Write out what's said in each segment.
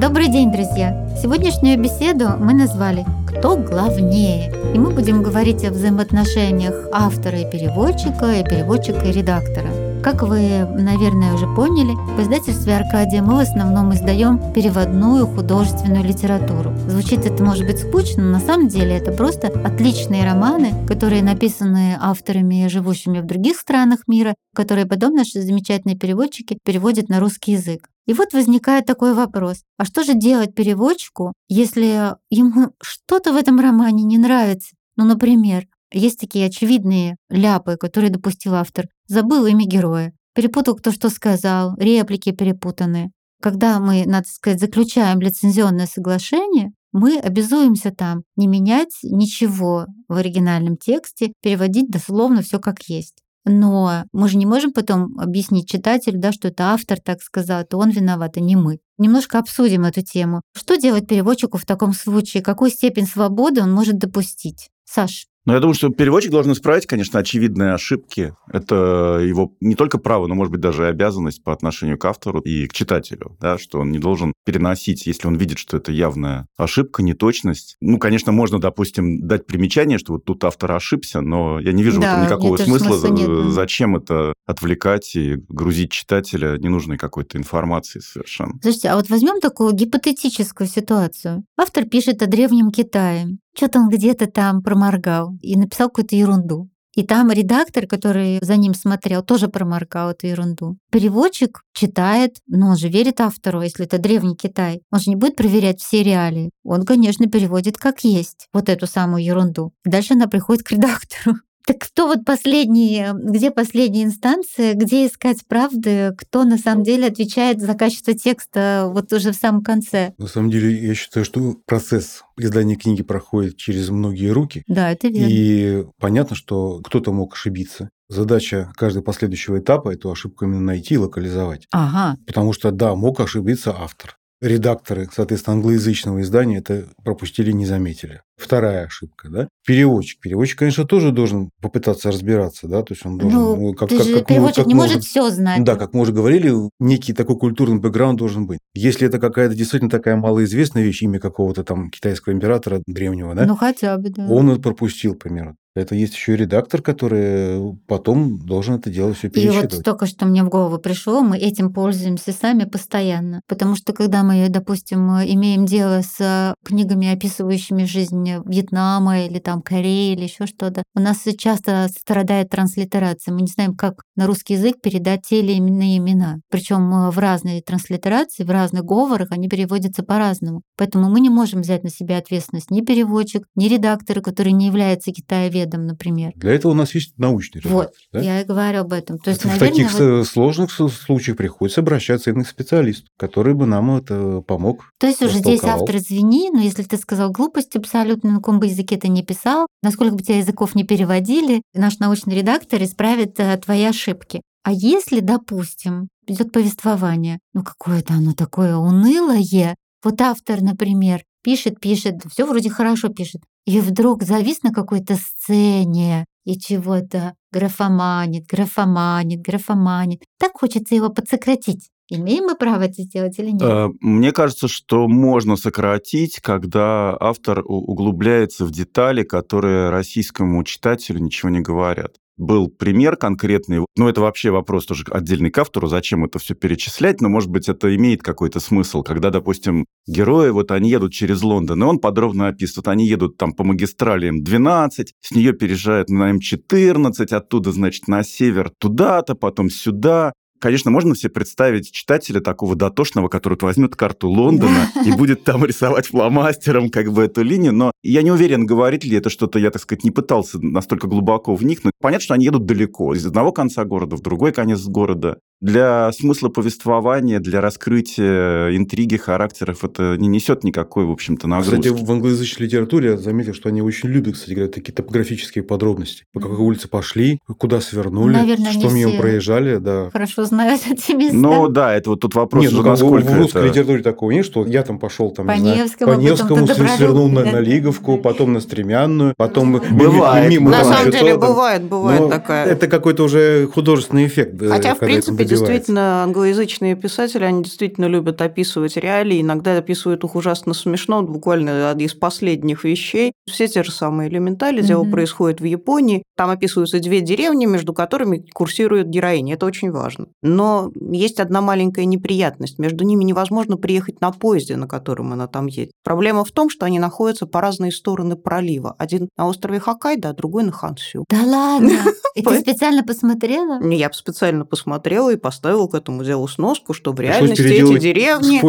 Добрый день, друзья! Сегодняшнюю беседу мы назвали «Кто главнее?» И мы будем говорить о взаимоотношениях автора и переводчика, и переводчика и редактора. Как вы, наверное, уже поняли, в издательстве «Аркадия» мы в основном издаем переводную художественную литературу. Звучит это, может быть, скучно, но на самом деле это просто отличные романы, которые написаны авторами, живущими в других странах мира, которые потом наши замечательные переводчики переводят на русский язык. И вот возникает такой вопрос. А что же делать переводчику, если ему что-то в этом романе не нравится? Ну, например, есть такие очевидные ляпы, которые допустил автор. Забыл имя героя. Перепутал, кто что сказал, реплики перепутаны. Когда мы, надо сказать, заключаем лицензионное соглашение, мы обязуемся там не менять ничего в оригинальном тексте, переводить дословно все как есть. Но мы же не можем потом объяснить читателю, да, что это автор так сказал, то он виноват, а не мы. Немножко обсудим эту тему. Что делать переводчику в таком случае? Какую степень свободы он может допустить? Саш. Но я думаю, что переводчик должен исправить, конечно, очевидные ошибки. Это его не только право, но, может быть, даже и обязанность по отношению к автору и к читателю, да, что он не должен переносить, если он видит, что это явная ошибка, неточность. Ну, конечно, можно, допустим, дать примечание, что вот тут автор ошибся, но я не вижу да, никакого смысла. смысла нет. Зачем это отвлекать и грузить читателя ненужной какой-то информации совершенно. Слушайте, а вот возьмем такую гипотетическую ситуацию. Автор пишет о древнем Китае. Что-то он где-то там проморгал и написал какую-то ерунду. И там редактор, который за ним смотрел, тоже проморгал эту ерунду. Переводчик читает, но он же верит автору, если это древний Китай. Он же не будет проверять все реалии. Он, конечно, переводит как есть вот эту самую ерунду. Дальше она приходит к редактору. Так кто вот последний, где последняя инстанция, где искать правды, кто на самом деле отвечает за качество текста вот уже в самом конце? На самом деле, я считаю, что процесс издания книги проходит через многие руки. Да, это верно. И понятно, что кто-то мог ошибиться. Задача каждого последующего этапа эту ошибку именно найти и локализовать. Ага. Потому что, да, мог ошибиться автор редакторы, соответственно, англоязычного издания это пропустили, не заметили. Вторая ошибка, да? Переводчик. Переводчик, конечно, тоже должен попытаться разбираться, да, то есть он должен... Ну, как, как, как, переводчик как не может, может все знать. Да, как мы уже говорили, некий такой культурный бэкграунд должен быть. Если это какая-то действительно такая малоизвестная вещь, имя какого-то там китайского императора древнего, да? Ну, хотя бы, да. Он это пропустил, к примеру. Это есть еще и редактор, который потом должен это дело все пересчитывать. И вот только что мне в голову пришло, мы этим пользуемся сами постоянно. Потому что когда мы, допустим, имеем дело с книгами, описывающими жизнь Вьетнама или там Кореи или еще что-то, у нас часто страдает транслитерация. Мы не знаем, как на русский язык передать те или иные имена. Причем в разные транслитерации, в разных говорах они переводятся по-разному. Поэтому мы не можем взять на себя ответственность ни переводчик, ни редактор, который не является китаеведом, исследом, например. Для этого у нас есть научный редактор. Вот, да? я и говорю об этом. То есть, в наверное, таких вот... сложных случаях приходится обращаться именно к специалисту, который бы нам это помог. То есть уже здесь автор, извини, но если ты сказал глупость абсолютно, на каком бы языке ты не писал, насколько бы тебя языков не переводили, наш научный редактор исправит э, твои ошибки. А если, допустим, идет повествование, ну какое-то оно такое унылое, вот автор, например, пишет, пишет, все вроде хорошо пишет, и вдруг завис на какой-то сцене и чего-то графоманит, графоманит, графоманит. Так хочется его подсократить. Имеем мы право это сделать или нет? Э, мне кажется, что можно сократить, когда автор углубляется в детали, которые российскому читателю ничего не говорят был пример конкретный. Ну, это вообще вопрос тоже отдельный к автору, зачем это все перечислять, но, может быть, это имеет какой-то смысл, когда, допустим, герои, вот они едут через Лондон, и он подробно описывает, они едут там по магистрали М12, с нее переезжают на М14, оттуда, значит, на север туда-то, потом сюда, Конечно, можно себе представить читателя такого дотошного, который возьмет карту Лондона и будет там рисовать фломастером как бы эту линию, но я не уверен, говорит ли это что-то, я, так сказать, не пытался настолько глубоко вникнуть. Понятно, что они едут далеко, из одного конца города в другой конец города для смысла повествования, для раскрытия интриги, характеров это не несет никакой, в общем-то, нагрузки. Кстати, в англоязычной литературе я заметил, что они очень любят, кстати говоря, такие топографические подробности. По какой улице пошли, куда свернули, Наверное, что мимо проезжали. Да. Хорошо знают эти места. Ну да, это вот тут вопрос, нет, ну, насколько в, русской это... литературе такого нет, что я там пошел там, по Невскому, по Невскому свернул на, на Лиговку, потом на Стремянную, потом бывает. мимо. На самом деле бывает, бывает такая. Это какой-то уже художественный эффект. Хотя, в принципе, действительно, англоязычные писатели, они действительно любят описывать реалии, иногда описывают их ужасно смешно, буквально из последних вещей. Все те же самые элементали, дело mm-hmm. происходит в Японии, там описываются две деревни, между которыми курсируют героини, это очень важно. Но есть одна маленькая неприятность, между ними невозможно приехать на поезде, на котором она там едет. Проблема в том, что они находятся по разные стороны пролива. Один на острове Хоккайдо, а другой на Хансю. Да ладно? И ты специально посмотрела? Я специально посмотрела и поставила к этому делу сноску, что в реальности эти деревни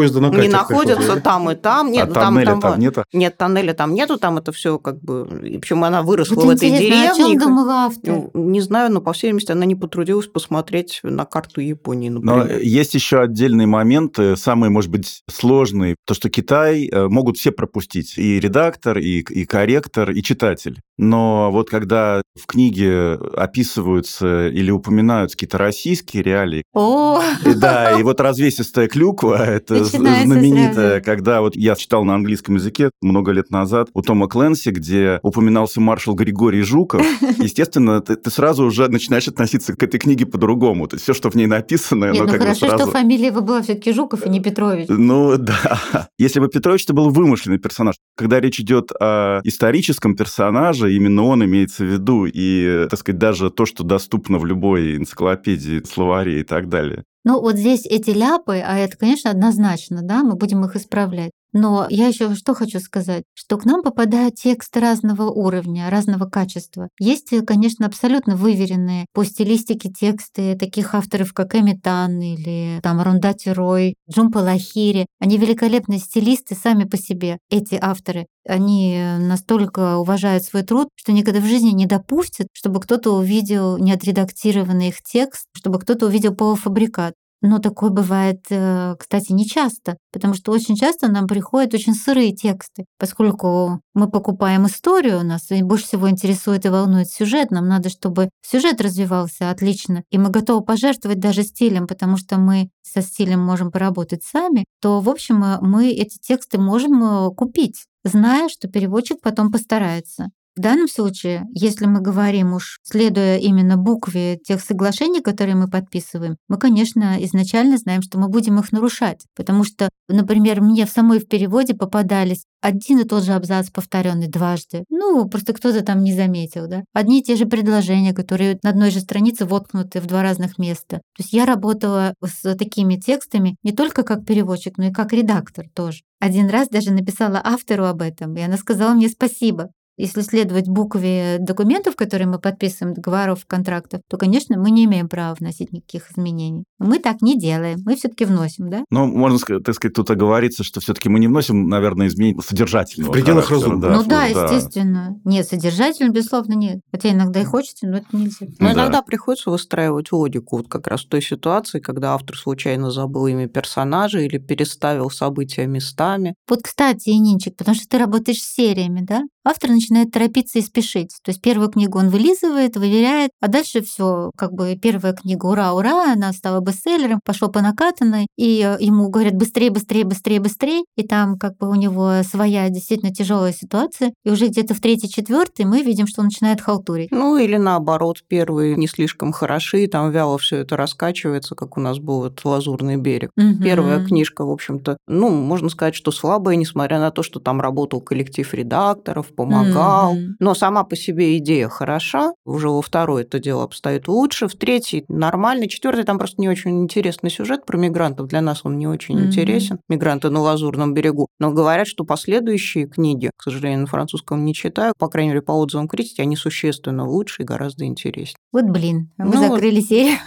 не находятся там и там. Нет, а ну, там, там, там нет? Нет, тоннеля там нету, там это все как бы... Причем она выросла в этой деревне. о чем думал автор? Ну, не знаю, но, по всей видимости, она не потрудилась посмотреть на карту Японии, например. Но есть еще отдельные моменты, самые, может быть, сложные. То, что Китай э, могут все пропустить. И редактор, и, и корректор, и читатель. Но вот когда в книге описываются или упоминаются какие-то российские реалии. О! И, да, и вот развесистая клюква, это знаменитая, когда вот я читал на английском языке много лет назад у Тома Кленси, где упоминался маршал Григорий Жуков. Естественно, ты, ты сразу уже начинаешь относиться к этой книге по-другому. То есть все, что в ней написано, Нет, оно ну как хорошо, бы сразу... что фамилия его была все-таки Жуков и не Петрович. Ну да. Если бы Петрович, это был вымышленный персонаж. Когда речь идет о историческом персонаже, именно он имеется в виду. И, так сказать, даже то, что доступно в любой энциклопедии, словаре и так далее. Ну, вот здесь эти ляпы, а это, конечно, однозначно, да, мы будем их исправлять. Но я еще что хочу сказать, что к нам попадают тексты разного уровня, разного качества. Есть, конечно, абсолютно выверенные по стилистике тексты таких авторов, как Эми Тан или там Рундати Рой, Джумпа Лахири. Они великолепные стилисты сами по себе, эти авторы. Они настолько уважают свой труд, что никогда в жизни не допустят, чтобы кто-то увидел неотредактированный их текст, чтобы кто-то увидел полуфабрикат. Но такое бывает, э, кстати, не часто, потому что очень часто нам приходят очень сырые тексты. Поскольку мы покупаем историю, нас больше всего интересует и волнует сюжет, нам надо, чтобы сюжет развивался отлично, и мы готовы пожертвовать даже стилем, потому что мы со стилем можем поработать сами, то, в общем, э, мы эти тексты можем э, купить зная, что переводчик потом постарается. В данном случае, если мы говорим уж, следуя именно букве тех соглашений, которые мы подписываем, мы, конечно, изначально знаем, что мы будем их нарушать. Потому что, например, мне в самой в переводе попадались один и тот же абзац, повторенный дважды. Ну, просто кто-то там не заметил, да. Одни и те же предложения, которые на одной же странице воткнуты в два разных места. То есть я работала с такими текстами не только как переводчик, но и как редактор тоже. Один раз даже написала автору об этом, и она сказала мне спасибо. Если следовать букве документов, которые мы подписываем, договоров, контрактов, то, конечно, мы не имеем права вносить никаких изменений. Мы так не делаем, мы все-таки вносим, да? Ну, можно сказать, так сказать, тут оговориться, что все-таки мы не вносим, наверное, изменений содержательного. В пределах разумного. Да, ну да, естественно. Нет, содержательно, безусловно, нет. Хотя иногда и хочется, но это нельзя. Но да. иногда приходится выстраивать логику. Вот как раз в той ситуации, когда автор случайно забыл имя персонажа или переставил события местами. Вот, кстати, Нинчик, потому что ты работаешь с сериями, да? автор начинает торопиться и спешить. То есть первую книгу он вылизывает, выверяет, а дальше все, как бы первая книга, ура, ура, она стала бестселлером, пошел по накатанной, и э, ему говорят быстрее, быстрее, быстрее, быстрее, и там как бы у него своя действительно тяжелая ситуация, и уже где-то в третьей, четвертой мы видим, что он начинает халтурить. Ну или наоборот, первые не слишком хороши, там вяло все это раскачивается, как у нас был вот «Лазурный берег». Угу. Первая книжка, в общем-то, ну, можно сказать, что слабая, несмотря на то, что там работал коллектив редакторов, помогал. Mm-hmm. Но сама по себе идея хороша. Уже во второй это дело обстоит лучше. В третий нормальный. Четвертый там просто не очень интересный сюжет про мигрантов. Для нас он не очень mm-hmm. интересен. Мигранты на Лазурном берегу. Но говорят, что последующие книги, к сожалению, на французском не читаю, по крайней мере, по отзывам критики, они существенно лучше и гораздо интереснее. Вот блин, мы ну, закрыли серию.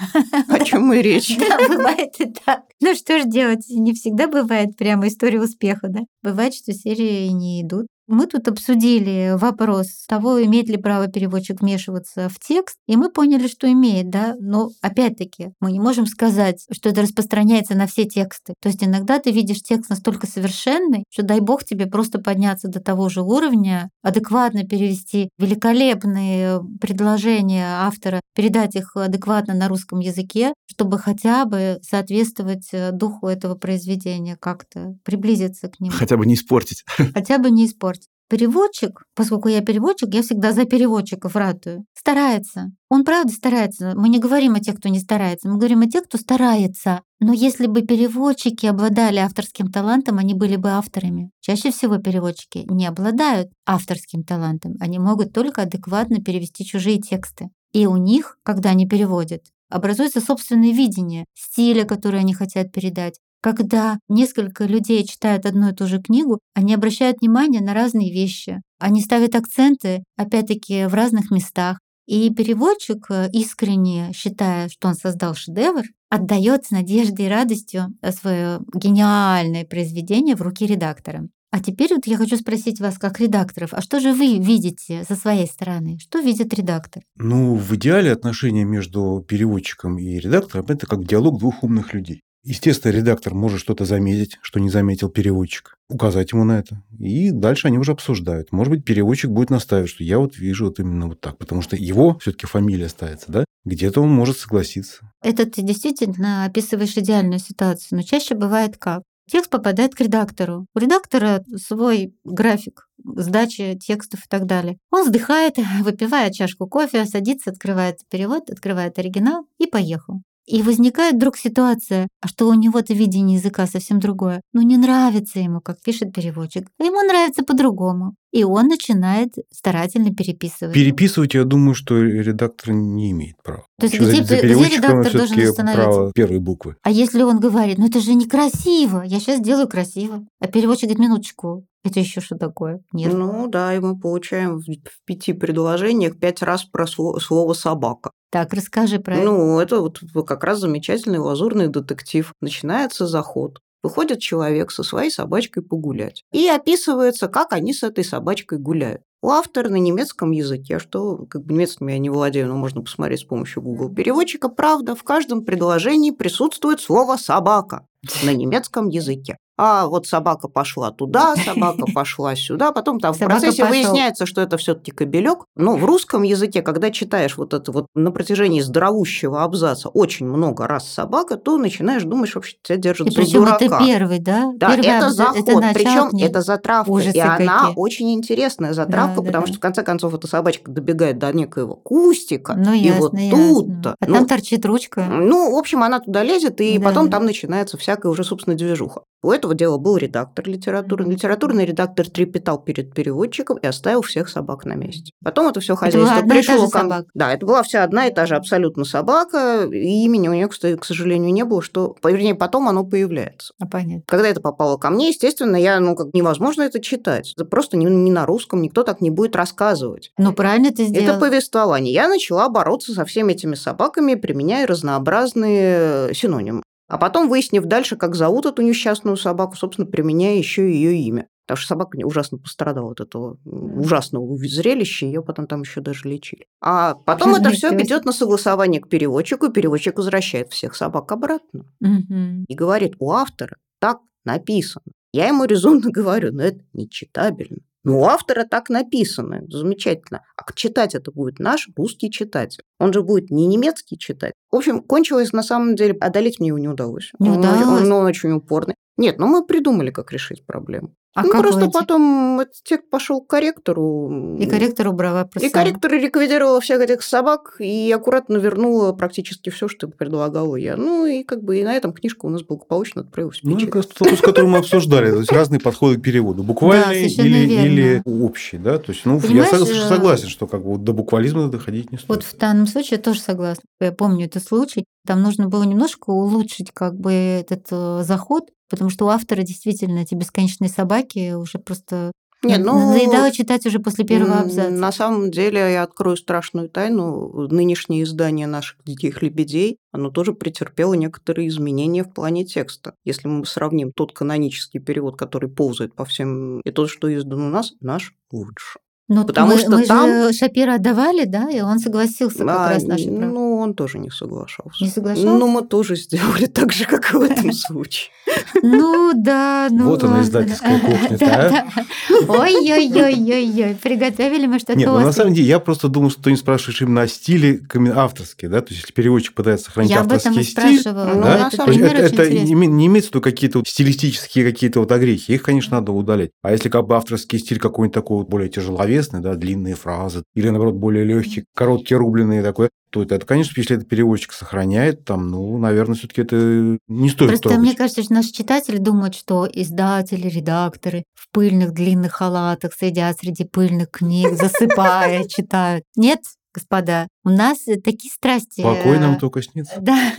О чем мы речь? Да, бывает и так. Ну что ж делать? Не всегда бывает прямо история успеха, да? Бывает, что серии не идут. Мы тут обсудили вопрос того, имеет ли право переводчик вмешиваться в текст, и мы поняли, что имеет, да, но опять-таки мы не можем сказать, что это распространяется на все тексты. То есть иногда ты видишь текст настолько совершенный, что дай бог тебе просто подняться до того же уровня, адекватно перевести великолепные предложения автора, передать их адекватно на русском языке, чтобы хотя бы соответствовать э, духу этого произведения, как-то приблизиться к нему. Хотя бы не испортить. Хотя бы не испортить. Переводчик, поскольку я переводчик, я всегда за переводчиков ратую, старается. Он правда старается. Мы не говорим о тех, кто не старается, мы говорим о тех, кто старается. Но если бы переводчики обладали авторским талантом, они были бы авторами. Чаще всего переводчики не обладают авторским талантом. Они могут только адекватно перевести чужие тексты. И у них, когда они переводят, образуется собственное видение стиля, который они хотят передать. Когда несколько людей читают одну и ту же книгу, они обращают внимание на разные вещи. Они ставят акценты, опять-таки, в разных местах. И переводчик, э, искренне считая, что он создал шедевр, отдает с надеждой и радостью э, свое гениальное произведение в руки редактора. А теперь вот я хочу спросить вас, как редакторов, а что же вы видите со своей стороны? Что видит редактор? Ну, в идеале отношения между переводчиком и редактором – это как диалог двух умных людей. Естественно, редактор может что-то заметить, что не заметил переводчик, указать ему на это. И дальше они уже обсуждают. Может быть, переводчик будет настаивать, что я вот вижу вот именно вот так, потому что его все-таки фамилия ставится, да? Где-то он может согласиться. Это ты действительно описываешь идеальную ситуацию, но чаще бывает как? Текст попадает к редактору. У редактора свой график сдачи текстов и так далее. Он вздыхает, выпивает чашку кофе, садится, открывает перевод, открывает оригинал и поехал. И возникает вдруг ситуация, а что у него-то видение языка совсем другое. Ну не нравится ему, как пишет переводчик. А ему нравится по-другому. И он начинает старательно переписывать. Переписывать, я думаю, что редактор не имеет права. То есть где, за, где редактор должен остановиться? Право первой буквы. А если он говорит, ну это же некрасиво, я сейчас сделаю красиво. А переводчик говорит, минуточку, это еще что такое? Нет. Ну да, и мы получаем в, в пяти предложениях пять раз про слово, слово собака. Так, расскажи про это. Ну, это вот как раз замечательный лазурный детектив. Начинается заход. Выходит человек со своей собачкой погулять. И описывается, как они с этой собачкой гуляют. У автора на немецком языке, что как бы немецким я не владею, но можно посмотреть с помощью Google переводчика, правда, в каждом предложении присутствует слово «собака» на немецком языке а вот собака пошла туда, собака пошла сюда, потом там собака в процессе пошел. выясняется, что это все-таки кобелек. Но в русском языке, когда читаешь вот это вот на протяжении здоровущего абзаца очень много раз собака, то начинаешь думать, что вообще тебя держат и за дурака. это первый, да? Да, первый это абзац, заход, это причем это затравка, Ужасы и она какие. очень интересная затравка, да, потому да, что в конце концов эта собачка добегает до некоего кустика, ну, и вот тут-то. А ну, там торчит ручка. Ну, в общем, она туда лезет, и да, потом да. там начинается всякая уже, собственно, движуха. У этого дела был редактор литературы. Литературный редактор трепетал перед переводчиком и оставил всех собак на месте. Потом это все хозяйство это пришло к собак. Да, это была вся одна и та же абсолютно собака, и имени у нее, кстати, к сожалению, не было, что, вернее, потом оно появляется. А, понятно. Когда это попало ко мне, естественно, я, ну, как невозможно это читать. Это просто не, не на русском, никто так не будет рассказывать. Ну, правильно ты сделал. Это повествование. Я начала бороться со всеми этими собаками, применяя разнообразные синонимы. А потом, выяснив дальше, как зовут эту несчастную собаку, собственно, применяя еще ее имя. Потому что собака ужасно пострадала от этого ужасного зрелища, ее потом там еще даже лечили. А потом это все ведет на согласование к переводчику, и переводчик возвращает всех собак обратно. Угу. И говорит, у автора так написано. Я ему резонно говорю, но это нечитабельно. Ну, у автора так написано, замечательно. А читать это будет наш русский читатель. Он же будет не немецкий читать. В общем, кончилось на самом деле, одолеть мне его не удалось. Не он, удалось? Он, он очень упорный. Нет, ну мы придумали, как решить проблему. А ну, как просто эти? потом этот текст пошел к корректору. И корректор убрала просто. И корректор ликвидировал всех этих собак и аккуратно вернула практически все, что предлагала я. Ну, и как бы и на этом книжка у нас благополучно отправилась в Ну, как раз тот, с которым мы обсуждали. То есть разные подходы к переводу. Буквальный совершенно или, или общий. Да? То есть, ну, я э, согласен, что как бы до буквализма доходить не стоит. Вот в данном случае я тоже согласна. Я помню этот случай. Там нужно было немножко улучшить как бы этот э, заход, потому что у автора действительно эти бесконечные собаки уже просто Не, ну, надоедало читать уже после первого абзаца. На самом деле, я открою страшную тайну. Нынешнее издание наших «Диких лебедей», оно тоже претерпело некоторые изменения в плане текста. Если мы сравним тот канонический перевод, который ползает по всем, и то, что издан у нас, наш лучше. Но потому мы, что мы там- же Шапира отдавали, да, и он согласился как А, раз наши ну, он тоже не соглашался. Не соглашался? Ну, мы тоже сделали так же, как и в этом случае. Ну да, ну Вот она, издательская кухня Ой-ой-ой-ой-ой, приготовили мы что-то Нет, ну, на самом деле, я просто думал, что ты не спрашиваешь именно о стиле авторские, да, то есть если переводчик пытается сохранить я авторский стиль, спрашивала. Ну, да? это, пример это, не, имеется в виду какие-то стилистические какие-то вот огрехи, их, конечно, надо удалять. А если как бы авторский стиль какой-нибудь такой более тяжеловесный, да, длинные фразы, или, наоборот, более легкие, короткие, рубленые такое, то это, конечно, если это переводчик сохраняет, там, ну, наверное, все-таки это не стоит Просто трогать. мне кажется, что наши читатели думают, что издатели, редакторы в пыльных длинных халатах сидят среди пыльных книг, засыпая, читают. Нет, господа, у нас такие страсти. Покой нам только снится. Да,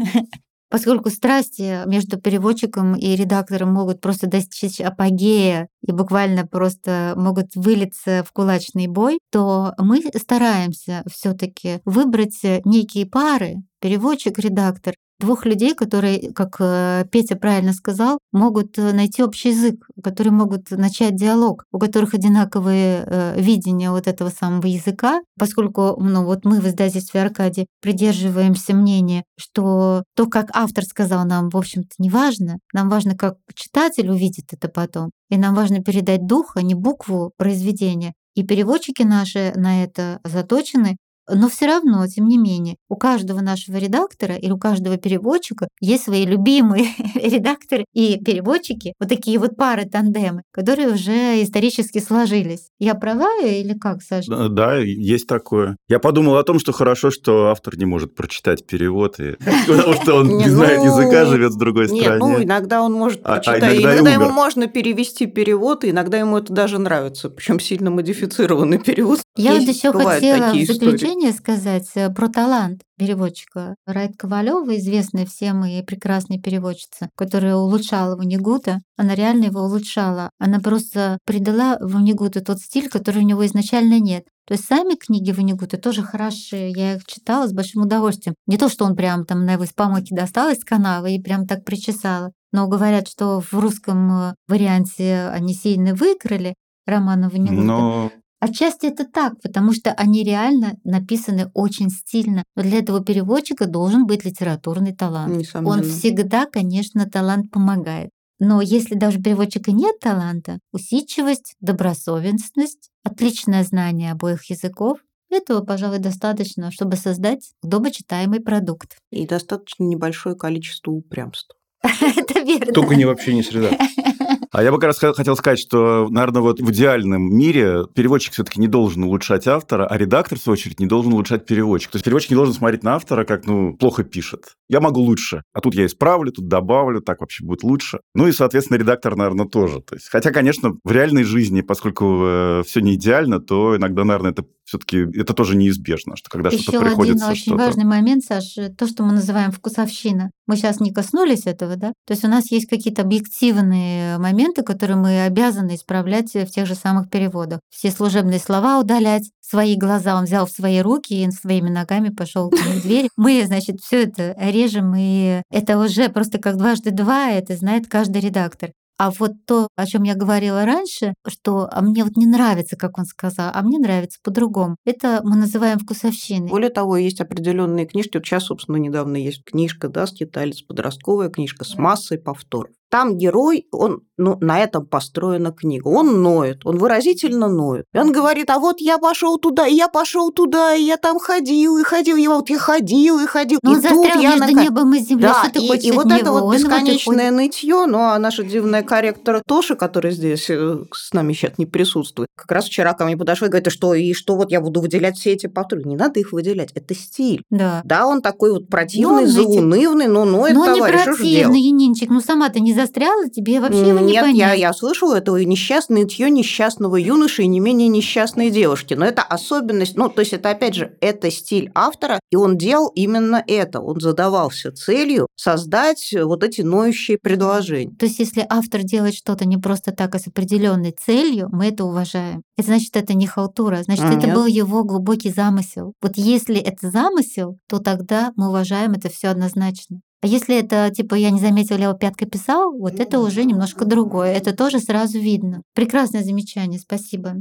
Поскольку страсти между переводчиком и редактором могут просто достичь апогея и буквально просто могут вылиться в кулачный бой, то мы стараемся все таки выбрать некие пары, переводчик-редактор, двух людей, которые, как э, Петя правильно сказал, могут э, найти общий язык, которые могут начать диалог, у которых одинаковые э, видения вот этого самого языка, поскольку ну, вот мы в издательстве Аркадий придерживаемся мнения, что то, как автор сказал нам, в общем-то, не важно. Нам важно, как читатель увидит это потом. И нам важно передать дух, а не букву произведения. И переводчики наши на это заточены, но все равно, тем не менее, у каждого нашего редактора или у каждого переводчика есть свои любимые редакторы и переводчики, вот такие вот пары тандемы, которые уже исторически сложились. Я права или как, Саша? Да, есть такое. Я подумал о том, что хорошо, что автор не может прочитать перевод, потому что он не знает ну, языка, живет в другой стране. Нет, ну иногда он может а, а прочитать, иногда ему можно перевести перевод, и иногда ему это даже нравится, причем сильно модифицированный перевод. Я вот еще хотела в заключение заключение сказать э, про талант переводчика. Райт Ковалева, известная всем и прекрасная переводчица, которая улучшала Ванигута, она реально его улучшала. Она просто придала Ванигуту тот стиль, который у него изначально нет. То есть сами книги Ванигута тоже хорошие, я их читала с большим удовольствием. Не то, что он прям там на его из помойки достал из канавы и прям так причесала. Но говорят, что в русском э, варианте они сильно выиграли романа Ванигута. Но Отчасти это так, потому что они реально написаны очень стильно. Но для этого переводчика должен быть литературный талант. Он всегда, конечно, талант помогает. Но если даже у переводчика нет таланта, усидчивость, добросовестность, отличное знание обоих языков, этого, пожалуй, достаточно, чтобы создать удобочитаемый продукт. И достаточно небольшое количество упрямства. Это верно. Только не в общении с редактором. А я бы как раз хотел сказать, что, наверное, вот в идеальном мире переводчик все-таки не должен улучшать автора, а редактор, в свою очередь, не должен улучшать переводчик. То есть переводчик не должен смотреть на автора, как, ну, плохо пишет. Я могу лучше, а тут я исправлю, тут добавлю, так вообще будет лучше. Ну и, соответственно, редактор, наверное, тоже. То есть, хотя, конечно, в реальной жизни, поскольку э, все не идеально, то иногда, наверное, это все-таки это тоже неизбежно, что когда что-то приходится... Еще один очень важный момент, Саш, то, что мы называем вкусовщина. Мы сейчас не коснулись этого, да? То есть у нас есть какие-то объективные моменты, которые мы обязаны исправлять в тех же самых переводах. Все служебные слова удалять, свои глаза он взял в свои руки и своими ногами пошел к двери. Мы, значит, все это режем, и это уже просто как дважды два, это знает каждый редактор. А вот то, о чем я говорила раньше, что а мне вот не нравится, как он сказал, а мне нравится по-другому. Это мы называем вкусовщиной. Более того, есть определенные книжки. Вот сейчас, собственно, недавно есть книжка, да, скиталец, подростковая книжка с массой повторов. Там герой, он, ну, на этом построена книга. Он ноет, он выразительно ноет. И он говорит, а вот я пошел туда, и я пошел туда, и я там ходил, и ходил, и вот я ходил, и ходил. Но и он тут я между на... небом и землей, да, что ты и, и вот него? это вот он бесконечное вот нытье, ну, а наша дивная корректор Тоша, который здесь э, с нами сейчас не присутствует, как раз вчера ко мне подошел и говорит, а что, и что вот я буду выделять все эти повторы? Не надо их выделять, это стиль. Да. Да, он такой вот противный, заунывный, но ноет, но товарищ, не противный, Янинчик, ну сама-то не застряла, тебе вообще его не Нет, понять. я, я слышала этого несчастное нытье несчастного юноши и не менее несчастной девушки. Но это особенность, ну, то есть это, опять же, это стиль автора, и он делал именно это. Он задавался целью создать вот эти ноющие предложения. То есть если автор делает что-то не просто так, а с определенной целью, мы это уважаем. Это значит, это не халтура, значит, Нет. это был его глубокий замысел. Вот если это замысел, то тогда мы уважаем это все однозначно. А если это, типа, я не заметила, Лео пяткой писал, вот это уже немножко другое. Это тоже сразу видно. Прекрасное замечание, спасибо.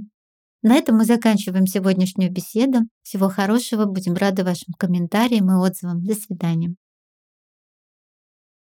На этом мы заканчиваем сегодняшнюю беседу. Всего хорошего, будем рады вашим комментариям и отзывам. До свидания.